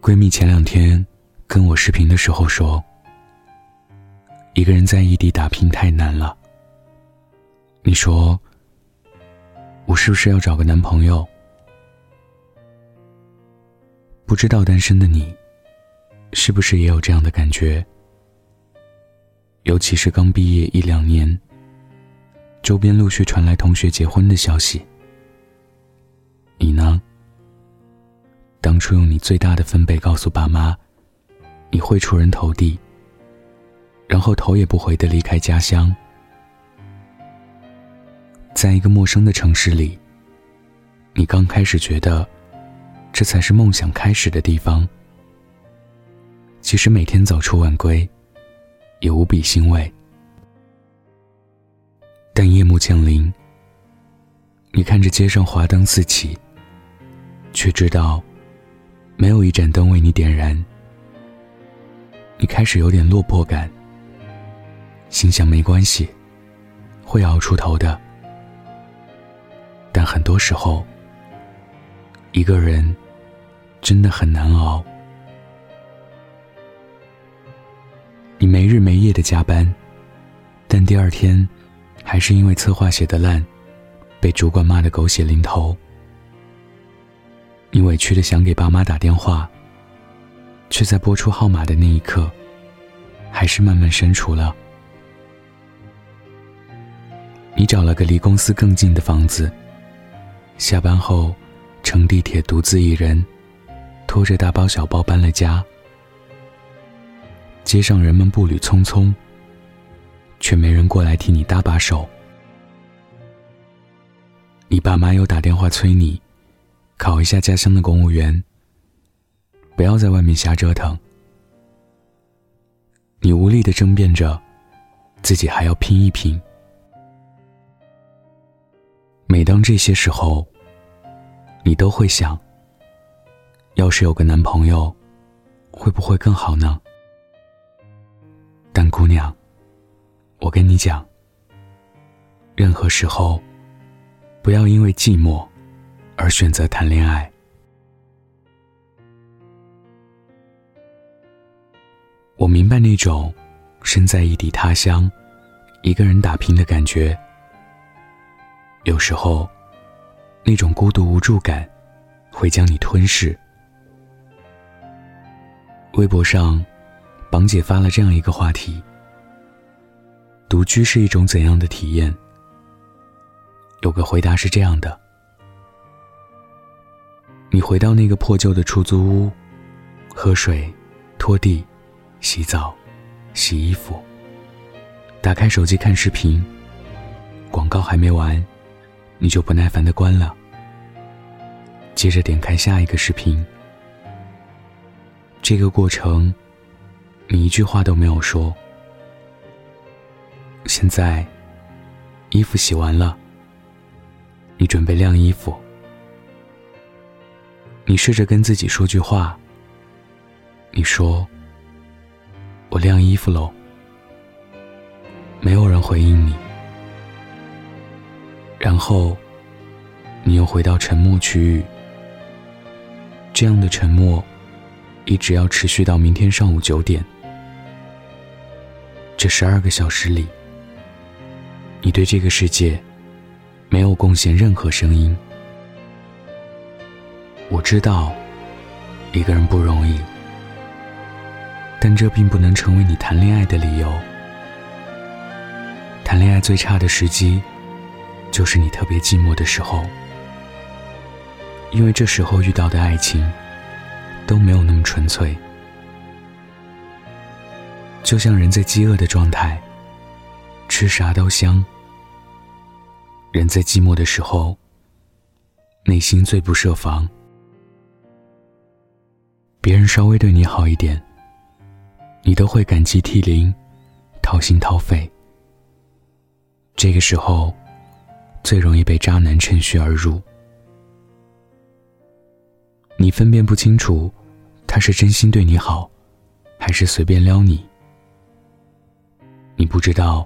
闺蜜前两天跟我视频的时候说：“一个人在异地打拼太难了。”你说：“我是不是要找个男朋友？”不知道单身的你，是不是也有这样的感觉？尤其是刚毕业一两年，周边陆续传来同学结婚的消息，你呢？当初用你最大的分贝告诉爸妈，你会出人头地，然后头也不回的离开家乡，在一个陌生的城市里，你刚开始觉得。这才是梦想开始的地方。其实每天早出晚归，也无比欣慰。但夜幕降临，你看着街上华灯四起，却知道没有一盏灯为你点燃。你开始有点落魄感，心想没关系，会熬出头的。但很多时候，一个人。真的很难熬。你没日没夜的加班，但第二天，还是因为策划写的烂，被主管骂得狗血淋头。你委屈的想给爸妈打电话，却在拨出号码的那一刻，还是慢慢删除了。你找了个离公司更近的房子，下班后，乘地铁独自一人。拖着大包小包搬了家，街上人们步履匆匆，却没人过来替你搭把手。你爸妈又打电话催你，考一下家乡的公务员，不要在外面瞎折腾。你无力的争辩着，自己还要拼一拼。每当这些时候，你都会想。要是有个男朋友，会不会更好呢？但姑娘，我跟你讲，任何时候，不要因为寂寞而选择谈恋爱。我明白那种身在异地他乡，一个人打拼的感觉。有时候，那种孤独无助感，会将你吞噬。微博上，榜姐发了这样一个话题：独居是一种怎样的体验？有个回答是这样的：你回到那个破旧的出租屋，喝水、拖地、洗澡、洗衣服，打开手机看视频，广告还没完，你就不耐烦的关了，接着点开下一个视频。这个过程，你一句话都没有说。现在，衣服洗完了，你准备晾衣服。你试着跟自己说句话。你说：“我晾衣服喽。”没有人回应你。然后，你又回到沉默区域。这样的沉默。一直要持续到明天上午九点。这十二个小时里，你对这个世界没有贡献任何声音。我知道，一个人不容易，但这并不能成为你谈恋爱的理由。谈恋爱最差的时机，就是你特别寂寞的时候，因为这时候遇到的爱情。都没有那么纯粹，就像人在饥饿的状态，吃啥都香。人在寂寞的时候，内心最不设防。别人稍微对你好一点，你都会感激涕零，掏心掏肺。这个时候，最容易被渣男趁虚而入。你分辨不清楚。他是真心对你好，还是随便撩你？你不知道，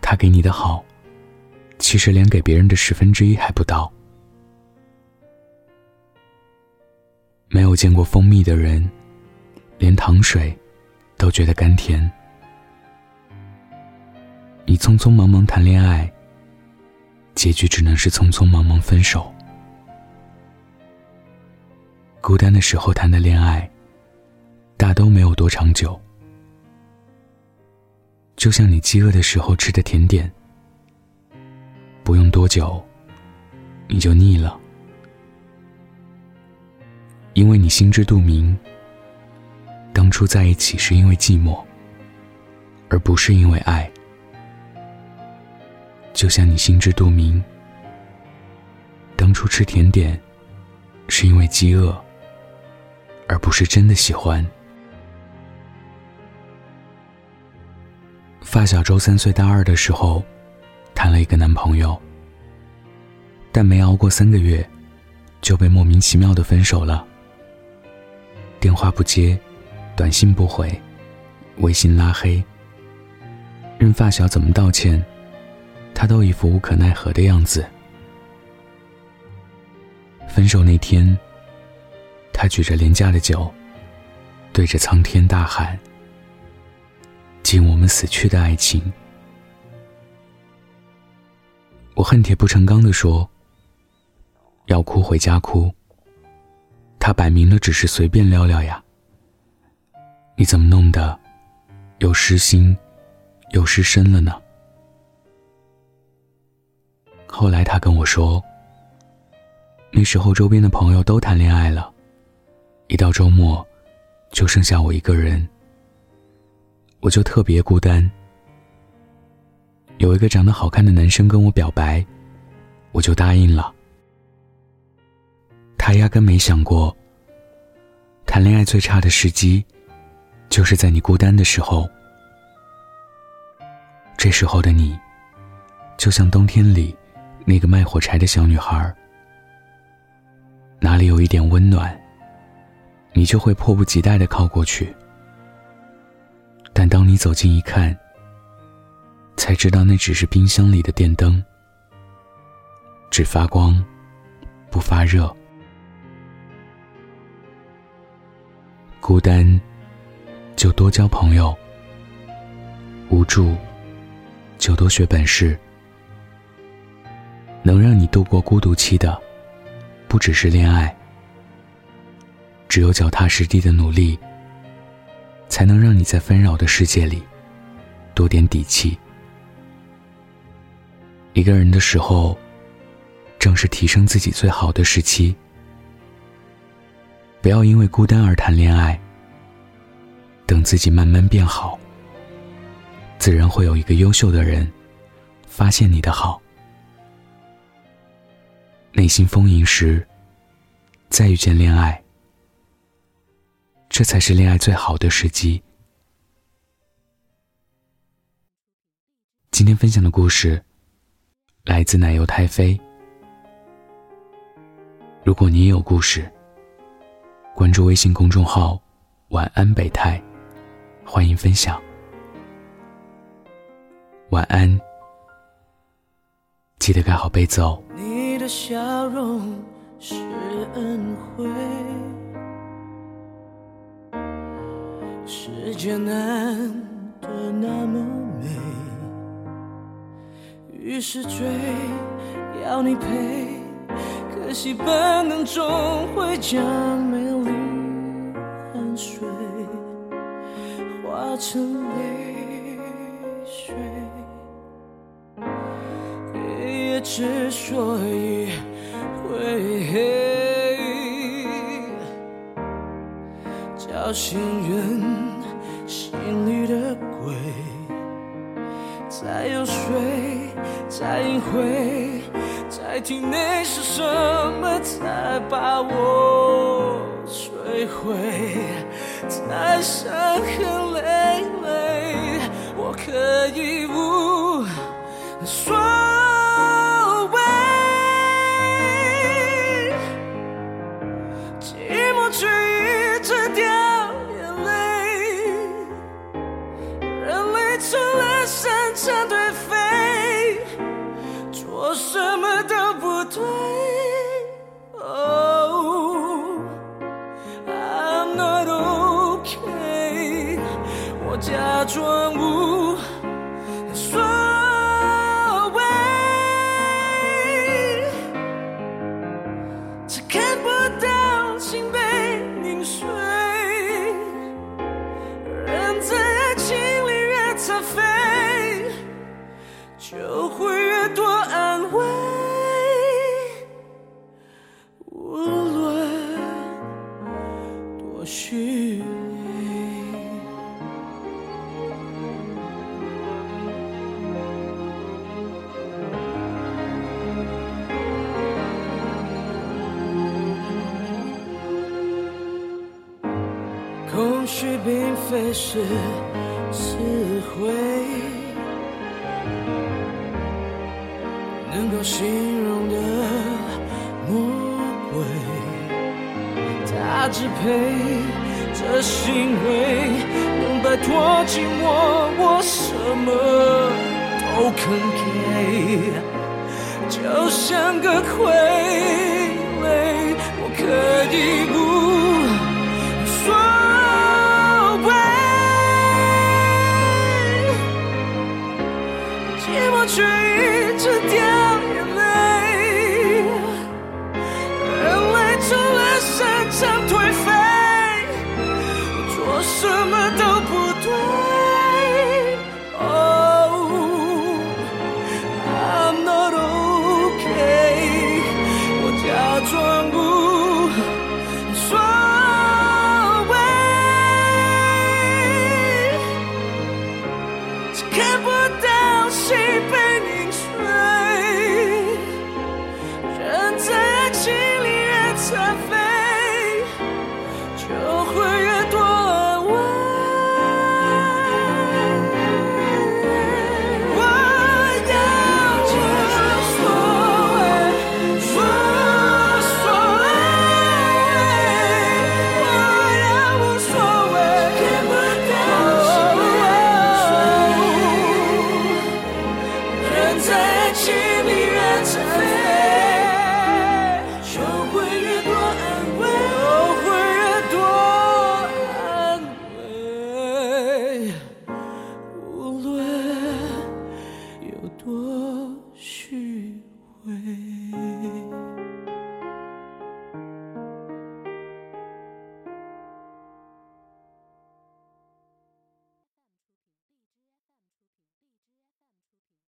他给你的好，其实连给别人的十分之一还不到。没有见过蜂蜜的人，连糖水都觉得甘甜。你匆匆忙忙谈恋爱，结局只能是匆匆忙忙分手。孤单的时候谈的恋爱，大都没有多长久。就像你饥饿的时候吃的甜点，不用多久，你就腻了。因为你心知肚明，当初在一起是因为寂寞，而不是因为爱。就像你心知肚明，当初吃甜点是因为饥饿，而不是真的喜欢。发小周三岁大二的时候，谈了一个男朋友，但没熬过三个月，就被莫名其妙的分手了。电话不接，短信不回，微信拉黑。任发小怎么道歉，他都一副无可奈何的样子。分手那天，他举着廉价的酒，对着苍天大喊：“敬我们死去的爱情！”我恨铁不成钢的说：“要哭回家哭。”他摆明了只是随便聊聊呀，你怎么弄的，又失心，又失身了呢？后来他跟我说，那时候周边的朋友都谈恋爱了，一到周末，就剩下我一个人，我就特别孤单。有一个长得好看的男生跟我表白，我就答应了。他压根没想过，谈恋爱最差的时机，就是在你孤单的时候。这时候的你，就像冬天里那个卖火柴的小女孩，哪里有一点温暖，你就会迫不及待的靠过去。但当你走近一看，才知道那只是冰箱里的电灯，只发光，不发热。孤单，就多交朋友；无助，就多学本事。能让你度过孤独期的，不只是恋爱。只有脚踏实地的努力，才能让你在纷扰的世界里多点底气。一个人的时候，正是提升自己最好的时期。不要因为孤单而谈恋爱。等自己慢慢变好，自然会有一个优秀的人发现你的好。内心丰盈时，再遇见恋爱，这才是恋爱最好的时机。今天分享的故事来自奶油太妃。如果你也有故事，关注微信公众号“晚安北太”，欢迎分享。晚安，记得盖好被子哦。你的笑容是恩惠，世界难得那么美，于是追要你陪。可惜本能终会将美成泪水。黑夜之所以会黑，叫醒人心里的鬼，再又睡，再隐晦。在体内是什么才把我摧毁？在伤痕累累，我可以无我假装无所谓，只看不到心被凝碎。人在爱情里越残废，就会越多安慰。无论多虚伪。空虚并非是词汇，能够形容的魔鬼，他支配这行为，能摆脱寂寞，我什么都肯给，就像个傀儡，我可以不。